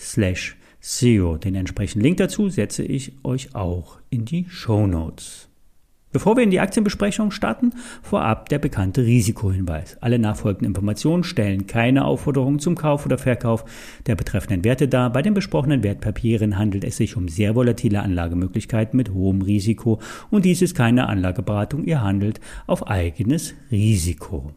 slash Zero. Den entsprechenden Link dazu setze ich euch auch in die Show Notes. Bevor wir in die Aktienbesprechung starten, vorab der bekannte Risikohinweis. Alle nachfolgenden Informationen stellen keine Aufforderung zum Kauf oder Verkauf der betreffenden Werte dar. Bei den besprochenen Wertpapieren handelt es sich um sehr volatile Anlagemöglichkeiten mit hohem Risiko und dies ist keine Anlageberatung. Ihr handelt auf eigenes Risiko.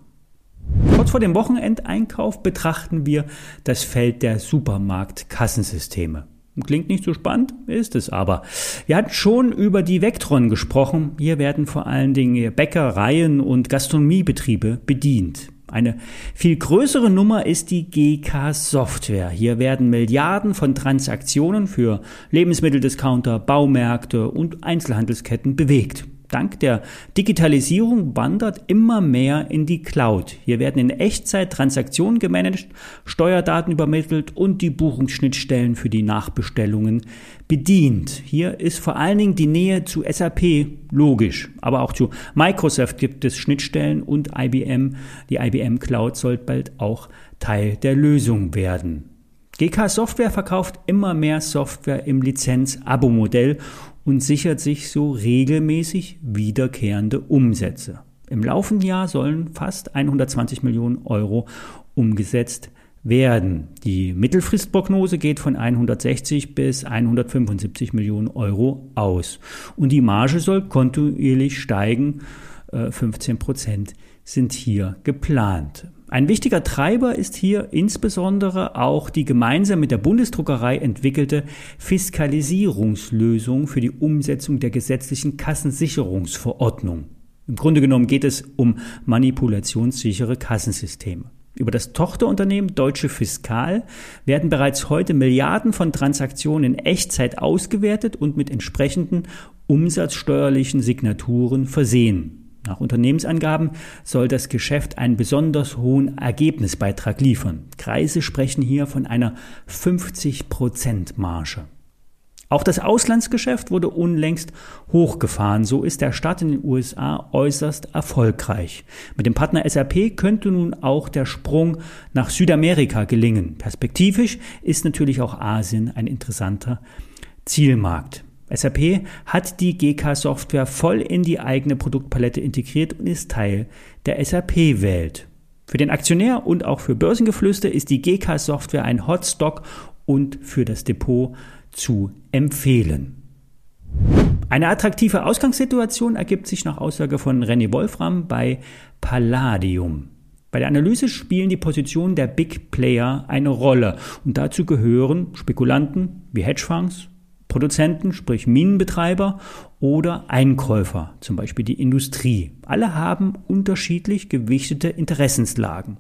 Kurz vor dem Wochenendeinkauf betrachten wir das Feld der Supermarktkassensysteme. Klingt nicht so spannend, ist es aber. Wir hatten schon über die Vectron gesprochen. Hier werden vor allen Dingen Bäckereien und Gastronomiebetriebe bedient. Eine viel größere Nummer ist die GK Software. Hier werden Milliarden von Transaktionen für Lebensmitteldiscounter, Baumärkte und Einzelhandelsketten bewegt. Dank der Digitalisierung wandert immer mehr in die Cloud. Hier werden in Echtzeit Transaktionen gemanagt, Steuerdaten übermittelt und die Buchungsschnittstellen für die Nachbestellungen bedient. Hier ist vor allen Dingen die Nähe zu SAP logisch, aber auch zu Microsoft gibt es Schnittstellen und IBM, die IBM Cloud soll bald auch Teil der Lösung werden. GK Software verkauft immer mehr Software im Lizenz-Abo-Modell und sichert sich so regelmäßig wiederkehrende Umsätze. Im laufenden Jahr sollen fast 120 Millionen Euro umgesetzt werden. Die Mittelfristprognose geht von 160 bis 175 Millionen Euro aus. Und die Marge soll kontinuierlich steigen. 15 äh, Prozent sind hier geplant. Ein wichtiger Treiber ist hier insbesondere auch die gemeinsam mit der Bundesdruckerei entwickelte Fiskalisierungslösung für die Umsetzung der gesetzlichen Kassensicherungsverordnung. Im Grunde genommen geht es um manipulationssichere Kassensysteme. Über das Tochterunternehmen Deutsche Fiskal werden bereits heute Milliarden von Transaktionen in Echtzeit ausgewertet und mit entsprechenden umsatzsteuerlichen Signaturen versehen. Nach Unternehmensangaben soll das Geschäft einen besonders hohen Ergebnisbeitrag liefern. Kreise sprechen hier von einer 50% Marge. Auch das Auslandsgeschäft wurde unlängst hochgefahren. So ist der Start in den USA äußerst erfolgreich. Mit dem Partner SAP könnte nun auch der Sprung nach Südamerika gelingen. Perspektivisch ist natürlich auch Asien ein interessanter Zielmarkt. SAP hat die GK-Software voll in die eigene Produktpalette integriert und ist Teil der SAP-Welt. Für den Aktionär und auch für Börsengeflüster ist die GK-Software ein Hotstock und für das Depot zu empfehlen. Eine attraktive Ausgangssituation ergibt sich nach Aussage von René Wolfram bei Palladium. Bei der Analyse spielen die Positionen der Big Player eine Rolle und dazu gehören Spekulanten wie Hedgefonds, Produzenten, sprich Minenbetreiber oder Einkäufer, zum Beispiel die Industrie. Alle haben unterschiedlich gewichtete Interessenslagen.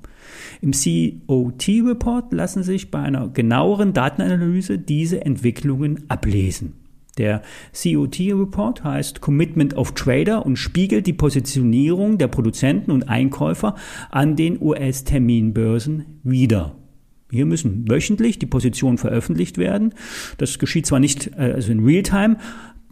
Im COT-Report lassen sich bei einer genaueren Datenanalyse diese Entwicklungen ablesen. Der COT-Report heißt Commitment of Trader und spiegelt die Positionierung der Produzenten und Einkäufer an den US-Terminbörsen wider. Hier müssen wöchentlich die Positionen veröffentlicht werden. Das geschieht zwar nicht äh, also in Realtime,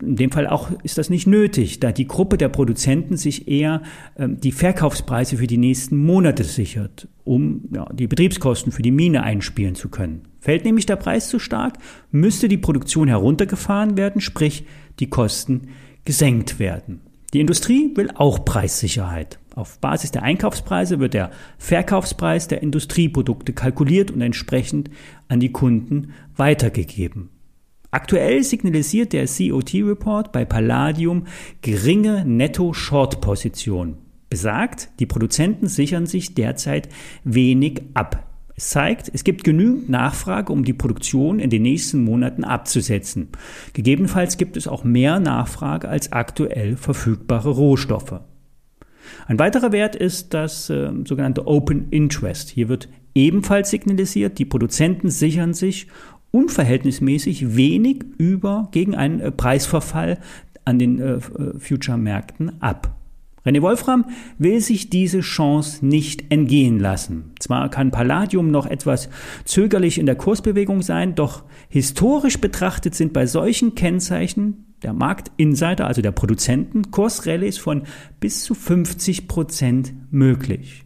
in dem Fall auch ist das nicht nötig, da die Gruppe der Produzenten sich eher ähm, die Verkaufspreise für die nächsten Monate sichert, um ja, die Betriebskosten für die Mine einspielen zu können. Fällt nämlich der Preis zu stark, müsste die Produktion heruntergefahren werden, sprich die Kosten gesenkt werden. Die Industrie will auch Preissicherheit. Auf Basis der Einkaufspreise wird der Verkaufspreis der Industrieprodukte kalkuliert und entsprechend an die Kunden weitergegeben. Aktuell signalisiert der COT-Report bei Palladium geringe Netto-Short-Position. Besagt, die Produzenten sichern sich derzeit wenig ab. Es zeigt, es gibt genügend Nachfrage, um die Produktion in den nächsten Monaten abzusetzen. Gegebenenfalls gibt es auch mehr Nachfrage als aktuell verfügbare Rohstoffe. Ein weiterer Wert ist das äh, sogenannte Open Interest. Hier wird ebenfalls signalisiert, die Produzenten sichern sich unverhältnismäßig wenig über gegen einen äh, Preisverfall an den äh, äh, Future-Märkten ab. René Wolfram will sich diese Chance nicht entgehen lassen. Zwar kann Palladium noch etwas zögerlich in der Kursbewegung sein, doch historisch betrachtet sind bei solchen Kennzeichen der Marktinsider, also der Produzenten, Kursrallies von bis zu 50 Prozent möglich.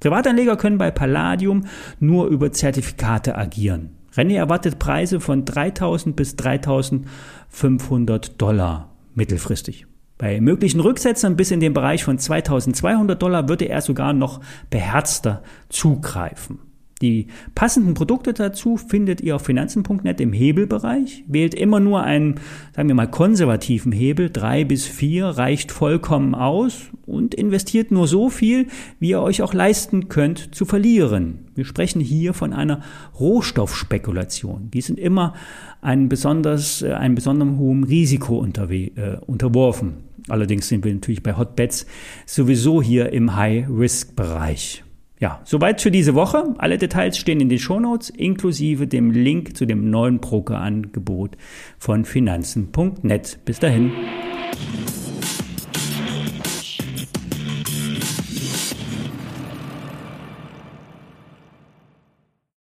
Privatanleger können bei Palladium nur über Zertifikate agieren. René erwartet Preise von 3000 bis 3500 Dollar mittelfristig. Bei möglichen Rücksetzern bis in den Bereich von 2200 Dollar würde er sogar noch beherzter zugreifen. Die passenden Produkte dazu findet ihr auf finanzen.net im Hebelbereich. Wählt immer nur einen, sagen wir mal, konservativen Hebel. Drei bis vier reicht vollkommen aus und investiert nur so viel, wie ihr euch auch leisten könnt zu verlieren. Wir sprechen hier von einer Rohstoffspekulation. Die sind immer ein besonders, äh, einem besonderen hohen Risiko äh, unterworfen. Allerdings sind wir natürlich bei Hotbets sowieso hier im High-Risk-Bereich. Ja, soweit für diese Woche. Alle Details stehen in den Shownotes, inklusive dem Link zu dem neuen Brokerangebot von finanzen.net. Bis dahin.